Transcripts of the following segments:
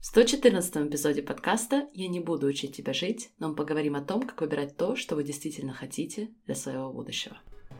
В 114 эпизоде подкаста «Я не буду учить тебя жить», но мы поговорим о том, как выбирать то, что вы действительно хотите для своего будущего.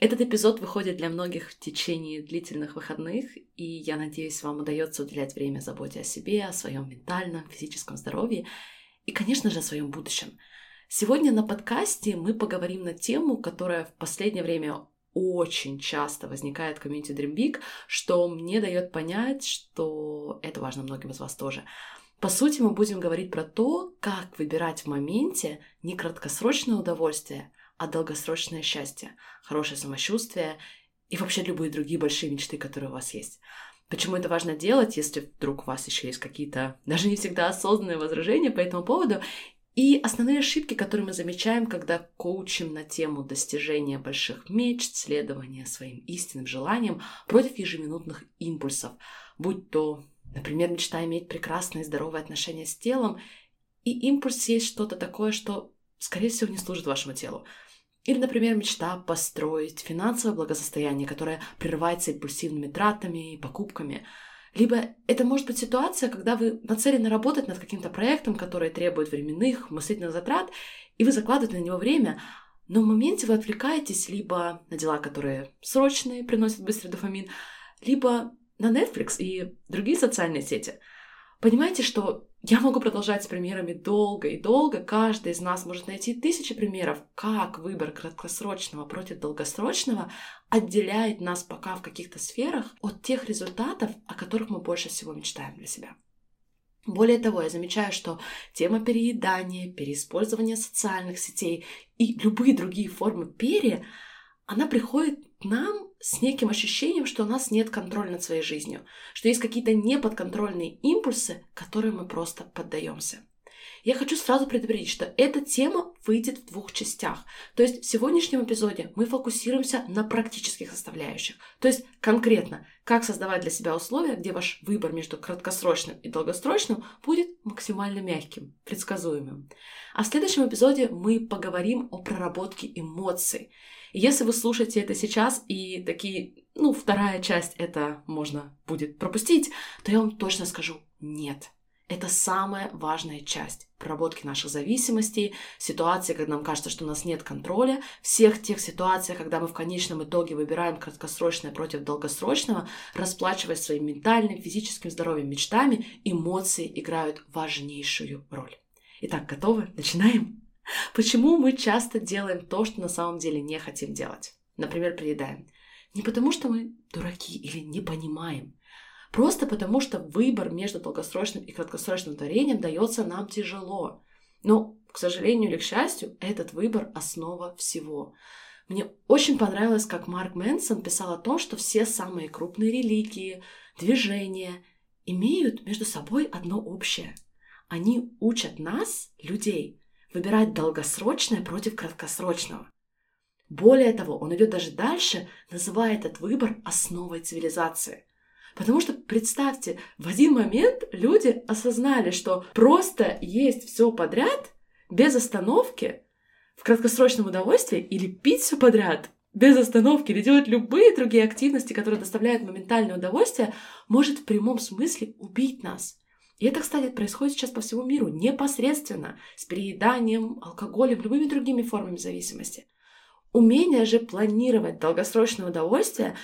Этот эпизод выходит для многих в течение длительных выходных, и я надеюсь, вам удается уделять время заботе о себе, о своем ментальном, физическом здоровье и, конечно же, о своем будущем – Сегодня на подкасте мы поговорим на тему, которая в последнее время очень часто возникает в комьюнити Dream Big, что мне дает понять, что это важно многим из вас тоже. По сути, мы будем говорить про то, как выбирать в моменте не краткосрочное удовольствие, а долгосрочное счастье, хорошее самочувствие и вообще любые другие большие мечты, которые у вас есть. Почему это важно делать, если вдруг у вас еще есть какие-то даже не всегда осознанные возражения по этому поводу, и основные ошибки, которые мы замечаем, когда коучим на тему достижения больших мечт, следования своим истинным желаниям против ежеминутных импульсов, будь то, например, мечта иметь прекрасные и здоровые отношения с телом, и импульс есть что-то такое, что, скорее всего, не служит вашему телу. Или, например, мечта построить финансовое благосостояние, которое прерывается импульсивными тратами и покупками – либо это может быть ситуация, когда вы нацелены работать над каким-то проектом, который требует временных, мыслительных затрат, и вы закладываете на него время, но в моменте вы отвлекаетесь либо на дела, которые срочные, приносят быстрый дофамин, либо на Netflix и другие социальные сети – Понимаете, что я могу продолжать с примерами долго и долго. Каждый из нас может найти тысячи примеров, как выбор краткосрочного против долгосрочного отделяет нас пока в каких-то сферах от тех результатов, о которых мы больше всего мечтаем для себя. Более того, я замечаю, что тема переедания, переиспользования социальных сетей и любые другие формы пере, она приходит нам с неким ощущением, что у нас нет контроля над своей жизнью, что есть какие-то неподконтрольные импульсы, которым мы просто поддаемся. Я хочу сразу предупредить, что эта тема выйдет в двух частях. То есть в сегодняшнем эпизоде мы фокусируемся на практических составляющих. То есть конкретно, как создавать для себя условия, где ваш выбор между краткосрочным и долгосрочным будет максимально мягким, предсказуемым. А в следующем эпизоде мы поговорим о проработке эмоций. И если вы слушаете это сейчас и такие, ну, вторая часть это можно будет пропустить, то я вам точно скажу нет. Это самая важная часть проработки наших зависимостей, ситуации, когда нам кажется, что у нас нет контроля, всех тех ситуаций, когда мы в конечном итоге выбираем краткосрочное против долгосрочного, расплачиваясь своим ментальным, физическим здоровьем, мечтами, эмоции играют важнейшую роль. Итак, готовы? Начинаем! Почему мы часто делаем то, что на самом деле не хотим делать? Например, приедаем. Не потому, что мы дураки или не понимаем, Просто потому, что выбор между долгосрочным и краткосрочным творением дается нам тяжело. Но, к сожалению или к счастью, этот выбор – основа всего. Мне очень понравилось, как Марк Мэнсон писал о том, что все самые крупные религии, движения имеют между собой одно общее. Они учат нас, людей, выбирать долгосрочное против краткосрочного. Более того, он идет даже дальше, называя этот выбор основой цивилизации – Потому что, представьте, в один момент люди осознали, что просто есть все подряд без остановки в краткосрочном удовольствии или пить все подряд без остановки или делать любые другие активности, которые доставляют моментальное удовольствие, может в прямом смысле убить нас. И это, кстати, происходит сейчас по всему миру непосредственно с перееданием, алкоголем, любыми другими формами зависимости. Умение же планировать долгосрочное удовольствие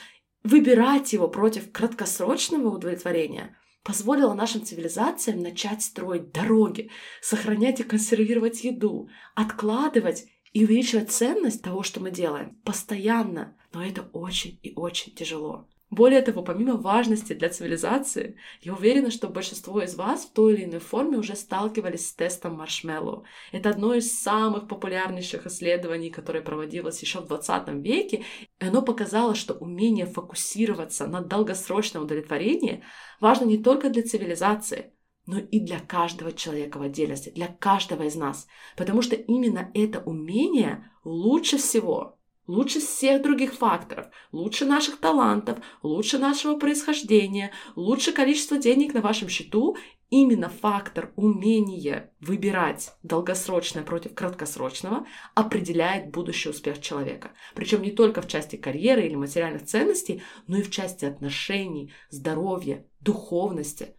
выбирать его против краткосрочного удовлетворения позволило нашим цивилизациям начать строить дороги, сохранять и консервировать еду, откладывать и увеличивать ценность того, что мы делаем, постоянно. Но это очень и очень тяжело. Более того, помимо важности для цивилизации, я уверена, что большинство из вас в той или иной форме уже сталкивались с тестом маршмеллоу. Это одно из самых популярнейших исследований, которое проводилось еще в 20 веке, и оно показало, что умение фокусироваться на долгосрочном удовлетворении важно не только для цивилизации, но и для каждого человека в отдельности, для каждого из нас. Потому что именно это умение лучше всего, лучше всех других факторов, лучше наших талантов, лучше нашего происхождения, лучше количества денег на вашем счету именно фактор умения выбирать долгосрочное против краткосрочного определяет будущий успех человека. Причем не только в части карьеры или материальных ценностей, но и в части отношений, здоровья, духовности,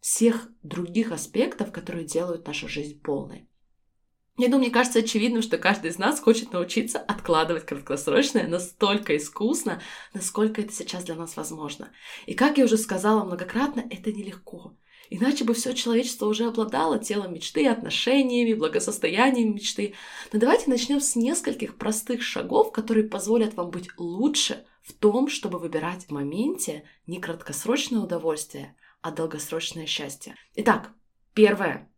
всех других аспектов, которые делают нашу жизнь полной. Я думаю, мне кажется очевидным, что каждый из нас хочет научиться откладывать краткосрочное настолько искусно, насколько это сейчас для нас возможно. И как я уже сказала многократно, это нелегко. Иначе бы все человечество уже обладало телом мечты, отношениями, благосостоянием мечты. Но давайте начнем с нескольких простых шагов, которые позволят вам быть лучше в том, чтобы выбирать в моменте не краткосрочное удовольствие, а долгосрочное счастье. Итак, первое.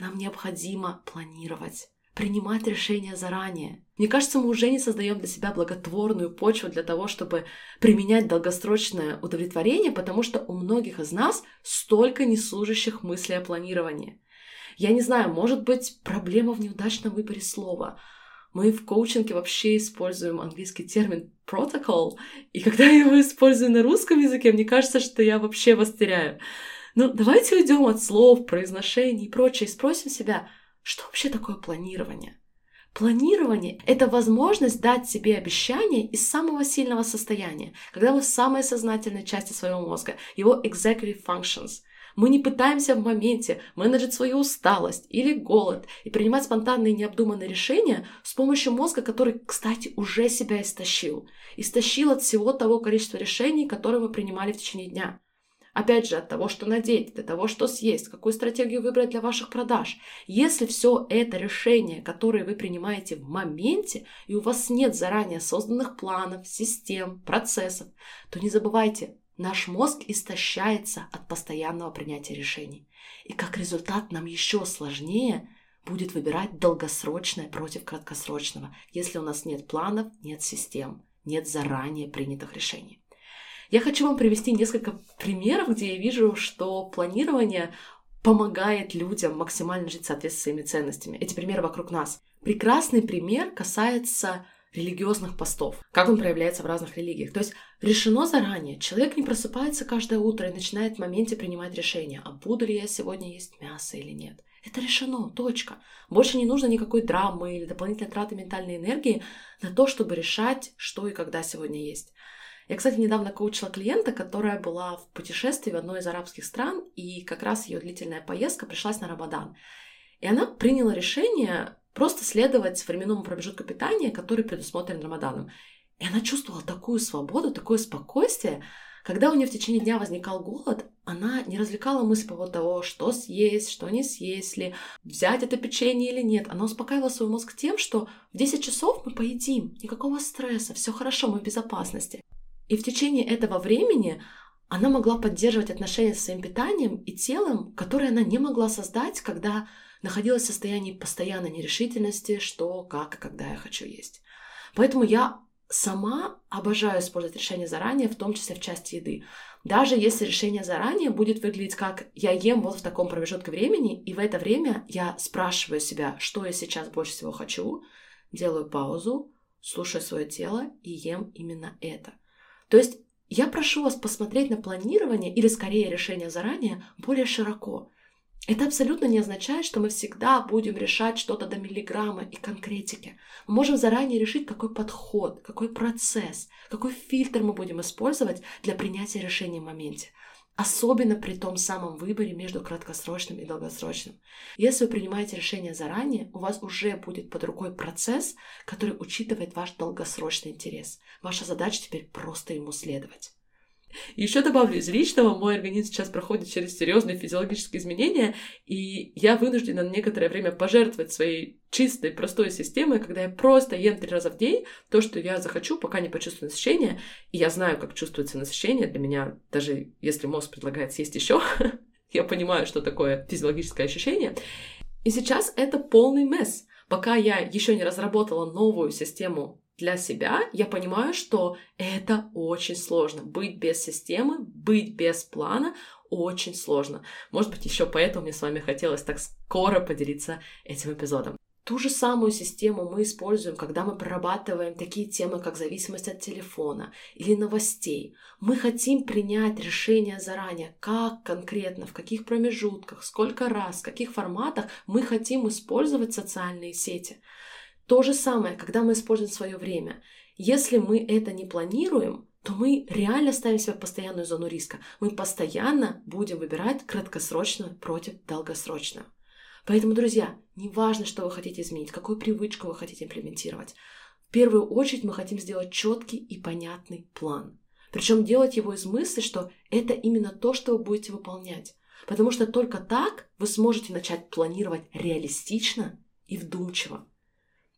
Нам необходимо планировать принимать решения заранее. Мне кажется, мы уже не создаем для себя благотворную почву для того, чтобы применять долгосрочное удовлетворение, потому что у многих из нас столько неслужащих мыслей о планировании. Я не знаю, может быть, проблема в неудачном выборе слова. Мы в коучинге вообще используем английский термин protocol, и когда я его использую на русском языке, мне кажется, что я вообще вас теряю. Ну, давайте уйдем от слов, произношений и прочее, и спросим себя – что вообще такое планирование? Планирование — это возможность дать себе обещание из самого сильного состояния, когда вы в самой сознательной части своего мозга, его executive functions. Мы не пытаемся в моменте менеджить свою усталость или голод и принимать спонтанные необдуманные решения с помощью мозга, который, кстати, уже себя истощил. Истощил от всего того количества решений, которые мы принимали в течение дня. Опять же, от того, что надеть, до того, что съесть, какую стратегию выбрать для ваших продаж. Если все это решения, которые вы принимаете в моменте, и у вас нет заранее созданных планов, систем, процессов, то не забывайте, наш мозг истощается от постоянного принятия решений. И как результат нам еще сложнее будет выбирать долгосрочное против краткосрочного, если у нас нет планов, нет систем, нет заранее принятых решений. Я хочу вам привести несколько примеров, где я вижу, что планирование помогает людям максимально жить в соответствии с своими ценностями. Эти примеры вокруг нас. Прекрасный пример касается религиозных постов, как он проявляется в разных религиях. То есть решено заранее. Человек не просыпается каждое утро и начинает в моменте принимать решение, а буду ли я сегодня есть мясо или нет. Это решено, точка. Больше не нужно никакой драмы или дополнительной траты ментальной энергии на то, чтобы решать, что и когда сегодня есть. Я, кстати, недавно коучила клиента, которая была в путешествии в одной из арабских стран, и как раз ее длительная поездка пришлась на Рамадан. И она приняла решение просто следовать временному промежутку питания, который предусмотрен Рамаданом. И она чувствовала такую свободу, такое спокойствие. Когда у нее в течение дня возникал голод, она не развлекала мысль по поводу того, что съесть, что не съесть ли, взять это печенье или нет. Она успокаивала свой мозг тем, что в 10 часов мы поедим, никакого стресса, все хорошо, мы в безопасности. И в течение этого времени она могла поддерживать отношения со своим питанием и телом, которые она не могла создать, когда находилась в состоянии постоянной нерешительности, что, как и когда я хочу есть. Поэтому я сама обожаю использовать решение заранее, в том числе в части еды. Даже если решение заранее будет выглядеть как я ем вот в таком промежутке времени, и в это время я спрашиваю себя, что я сейчас больше всего хочу, делаю паузу, слушаю свое тело и ем именно это. То есть я прошу вас посмотреть на планирование или скорее решение заранее более широко. Это абсолютно не означает, что мы всегда будем решать что-то до миллиграмма и конкретики. Мы можем заранее решить, какой подход, какой процесс, какой фильтр мы будем использовать для принятия решения в моменте. Особенно при том самом выборе между краткосрочным и долгосрочным. Если вы принимаете решение заранее, у вас уже будет под рукой процесс, который учитывает ваш долгосрочный интерес. Ваша задача теперь просто ему следовать. Еще добавлю, из личного мой организм сейчас проходит через серьезные физиологические изменения, и я вынуждена на некоторое время пожертвовать своей чистой, простой системой, когда я просто ем три раза в день то, что я захочу, пока не почувствую насыщение. И я знаю, как чувствуется насыщение. Для меня, даже если мозг предлагает съесть еще, я понимаю, что такое физиологическое ощущение. И сейчас это полный месс. Пока я еще не разработала новую систему для себя, я понимаю, что это очень сложно. Быть без системы, быть без плана очень сложно. Может быть, еще поэтому мне с вами хотелось так скоро поделиться этим эпизодом. Ту же самую систему мы используем, когда мы прорабатываем такие темы, как зависимость от телефона или новостей. Мы хотим принять решение заранее, как конкретно, в каких промежутках, сколько раз, в каких форматах мы хотим использовать социальные сети. То же самое, когда мы используем свое время. Если мы это не планируем, то мы реально ставим себя в постоянную зону риска. Мы постоянно будем выбирать краткосрочную против долгосрочную. Поэтому, друзья, не важно, что вы хотите изменить, какую привычку вы хотите имплементировать. В первую очередь мы хотим сделать четкий и понятный план. Причем делать его из мысли, что это именно то, что вы будете выполнять. Потому что только так вы сможете начать планировать реалистично и вдумчиво.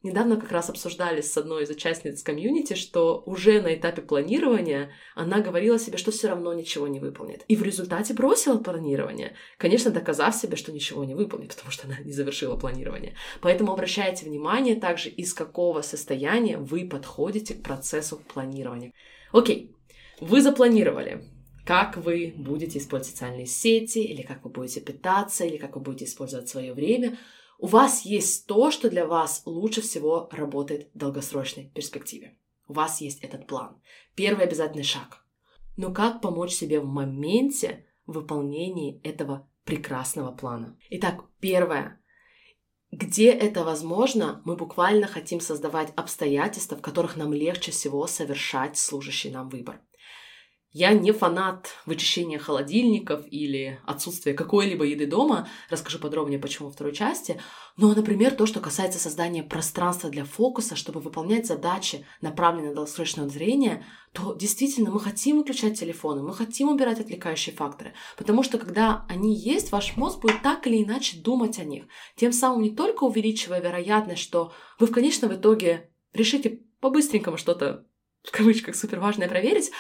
Недавно как раз обсуждали с одной из участниц комьюнити, что уже на этапе планирования она говорила себе, что все равно ничего не выполнит. И в результате бросила планирование, конечно, доказав себе, что ничего не выполнит, потому что она не завершила планирование. Поэтому обращайте внимание также, из какого состояния вы подходите к процессу планирования. Окей, вы запланировали, как вы будете использовать социальные сети, или как вы будете питаться, или как вы будете использовать свое время – у вас есть то, что для вас лучше всего работает в долгосрочной перспективе. У вас есть этот план. Первый обязательный шаг. Но как помочь себе в моменте выполнения этого прекрасного плана? Итак, первое. Где это возможно, мы буквально хотим создавать обстоятельства, в которых нам легче всего совершать служащий нам выбор. Я не фанат вычищения холодильников или отсутствия какой-либо еды дома. Расскажу подробнее, почему во второй части. Но, например, то, что касается создания пространства для фокуса, чтобы выполнять задачи, направленные на долгосрочное зрение, то действительно мы хотим выключать телефоны, мы хотим убирать отвлекающие факторы. Потому что когда они есть, ваш мозг будет так или иначе думать о них. Тем самым не только увеличивая вероятность, что вы в конечном итоге решите по-быстренькому что-то в кавычках супер важное проверить,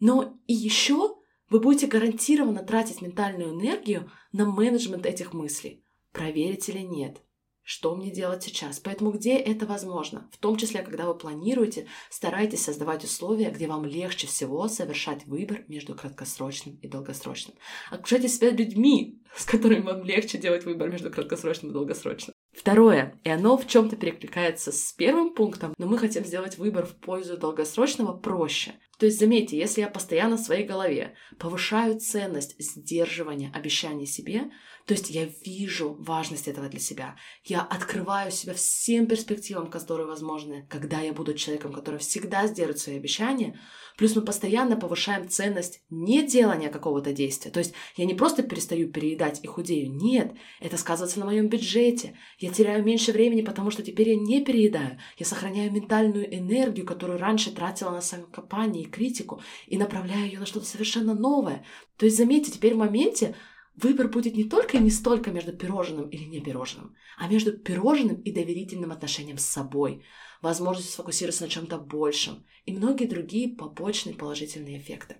но и еще вы будете гарантированно тратить ментальную энергию на менеджмент этих мыслей. Проверить или нет. Что мне делать сейчас? Поэтому где это возможно? В том числе, когда вы планируете, старайтесь создавать условия, где вам легче всего совершать выбор между краткосрочным и долгосрочным. Окружайте себя людьми, с которыми вам легче делать выбор между краткосрочным и долгосрочным. Второе, и оно в чем-то перекликается с первым пунктом, но мы хотим сделать выбор в пользу долгосрочного проще. То есть, заметьте, если я постоянно в своей голове повышаю ценность сдерживания обещаний себе, то есть я вижу важность этого для себя, я открываю себя всем перспективам, которые возможны, когда я буду человеком, который всегда сдержит свои обещания, плюс мы постоянно повышаем ценность не делания какого-то действия. То есть я не просто перестаю переедать и худею, нет, это сказывается на моем бюджете. Я теряю меньше времени, потому что теперь я не переедаю. Я сохраняю ментальную энергию, которую раньше тратила на самокопание и критику, и направляю ее на что-то совершенно новое. То есть, заметьте, теперь в моменте выбор будет не только и не столько между пирожным или не пирожным, а между пирожным и доверительным отношением с собой, возможность сфокусироваться на чем-то большем и многие другие побочные положительные эффекты.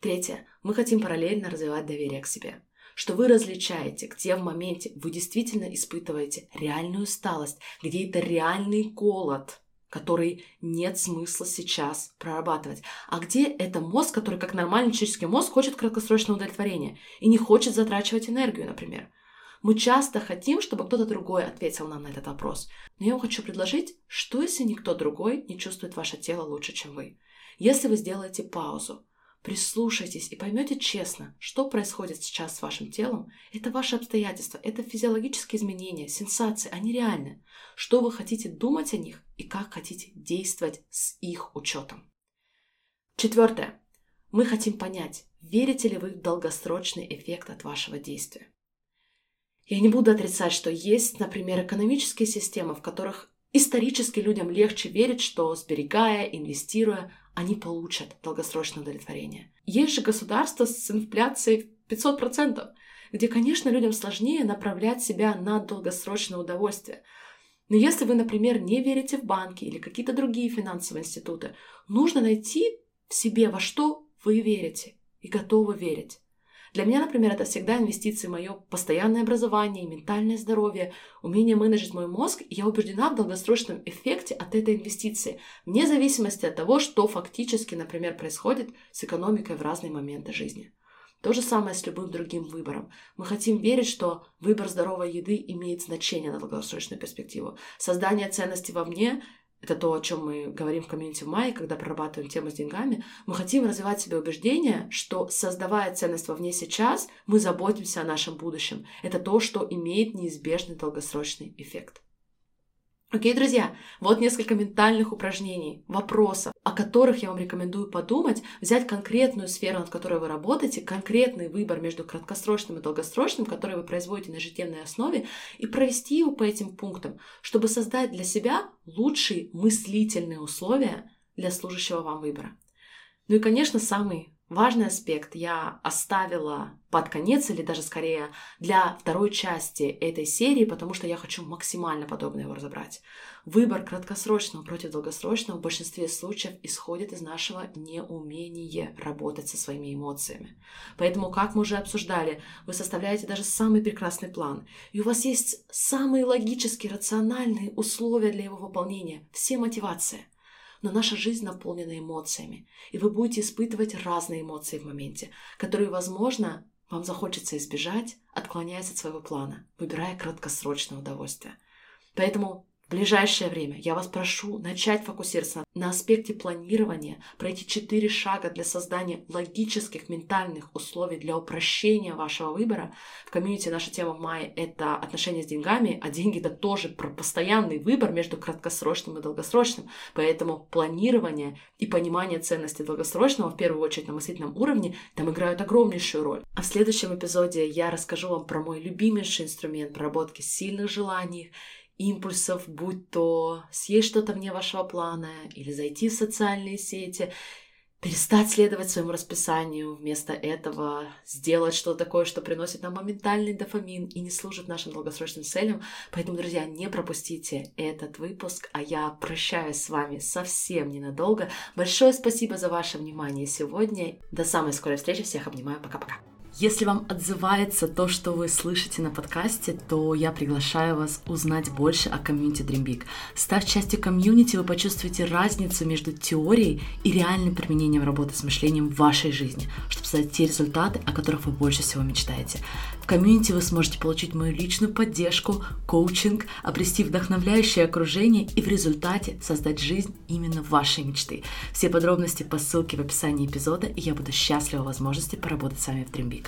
Третье. Мы хотим параллельно развивать доверие к себе что вы различаете, где в моменте вы действительно испытываете реальную усталость, где это реальный голод – который нет смысла сейчас прорабатывать. А где это мозг, который как нормальный человеческий мозг хочет краткосрочного удовлетворения и не хочет затрачивать энергию, например. Мы часто хотим, чтобы кто-то другой ответил нам на этот вопрос. Но я вам хочу предложить, что если никто другой не чувствует ваше тело лучше, чем вы? Если вы сделаете паузу, Прислушайтесь и поймете честно, что происходит сейчас с вашим телом. Это ваши обстоятельства, это физиологические изменения, сенсации, они реальны. Что вы хотите думать о них и как хотите действовать с их учетом. Четвертое. Мы хотим понять, верите ли вы в долгосрочный эффект от вашего действия. Я не буду отрицать, что есть, например, экономические системы, в которых исторически людям легче верить, что сберегая, инвестируя, они получат долгосрочное удовлетворение. Есть же государство с инфляцией 500%, где, конечно, людям сложнее направлять себя на долгосрочное удовольствие. Но если вы, например, не верите в банки или какие-то другие финансовые институты, нужно найти в себе, во что вы верите и готовы верить. Для меня, например, это всегда инвестиции в мое постоянное образование, ментальное здоровье, умение менеджить мой мозг, и я убеждена в долгосрочном эффекте от этой инвестиции, вне зависимости от того, что фактически, например, происходит с экономикой в разные моменты жизни. То же самое с любым другим выбором. Мы хотим верить, что выбор здоровой еды имеет значение на долгосрочную перспективу. Создание ценности вовне это то, о чем мы говорим в комьюнити в мае, когда прорабатываем тему с деньгами. Мы хотим развивать себе убеждение, что создавая ценность вовне сейчас, мы заботимся о нашем будущем. Это то, что имеет неизбежный долгосрочный эффект. Окей, друзья, вот несколько ментальных упражнений, вопросов, о которых я вам рекомендую подумать, взять конкретную сферу, над которой вы работаете, конкретный выбор между краткосрочным и долгосрочным, который вы производите на ежедневной основе, и провести его по этим пунктам, чтобы создать для себя лучшие мыслительные условия для служащего вам выбора. Ну и, конечно, самый Важный аспект я оставила под конец, или даже скорее для второй части этой серии, потому что я хочу максимально подробно его разобрать. Выбор краткосрочного против долгосрочного в большинстве случаев исходит из нашего неумения работать со своими эмоциями. Поэтому, как мы уже обсуждали, вы составляете даже самый прекрасный план, и у вас есть самые логические, рациональные условия для его выполнения, все мотивации – но наша жизнь наполнена эмоциями, и вы будете испытывать разные эмоции в моменте, которые, возможно, вам захочется избежать, отклоняясь от своего плана, выбирая краткосрочное удовольствие. Поэтому в ближайшее время я вас прошу начать фокусироваться на аспекте планирования, пройти четыре шага для создания логических ментальных условий для упрощения вашего выбора. В комьюнити наша тема в мае — это отношения с деньгами, а деньги — это тоже про постоянный выбор между краткосрочным и долгосрочным. Поэтому планирование и понимание ценности долгосрочного, в первую очередь на мыслительном уровне, там играют огромнейшую роль. А в следующем эпизоде я расскажу вам про мой любимейший инструмент проработки сильных желаний импульсов, будь то съесть что-то вне вашего плана или зайти в социальные сети, перестать следовать своему расписанию, вместо этого сделать что-то такое, что приносит нам моментальный дофамин и не служит нашим долгосрочным целям. Поэтому, друзья, не пропустите этот выпуск, а я прощаюсь с вами совсем ненадолго. Большое спасибо за ваше внимание сегодня. До самой скорой встречи. Всех обнимаю. Пока-пока. Если вам отзывается то, что вы слышите на подкасте, то я приглашаю вас узнать больше о комьюнити Dream Big. Став частью комьюнити, вы почувствуете разницу между теорией и реальным применением работы с мышлением в вашей жизни, чтобы создать те результаты, о которых вы больше всего мечтаете. В комьюнити вы сможете получить мою личную поддержку, коучинг, обрести вдохновляющее окружение и в результате создать жизнь именно вашей мечты. Все подробности по ссылке в описании эпизода, и я буду счастлива возможности поработать с вами в Dream Big.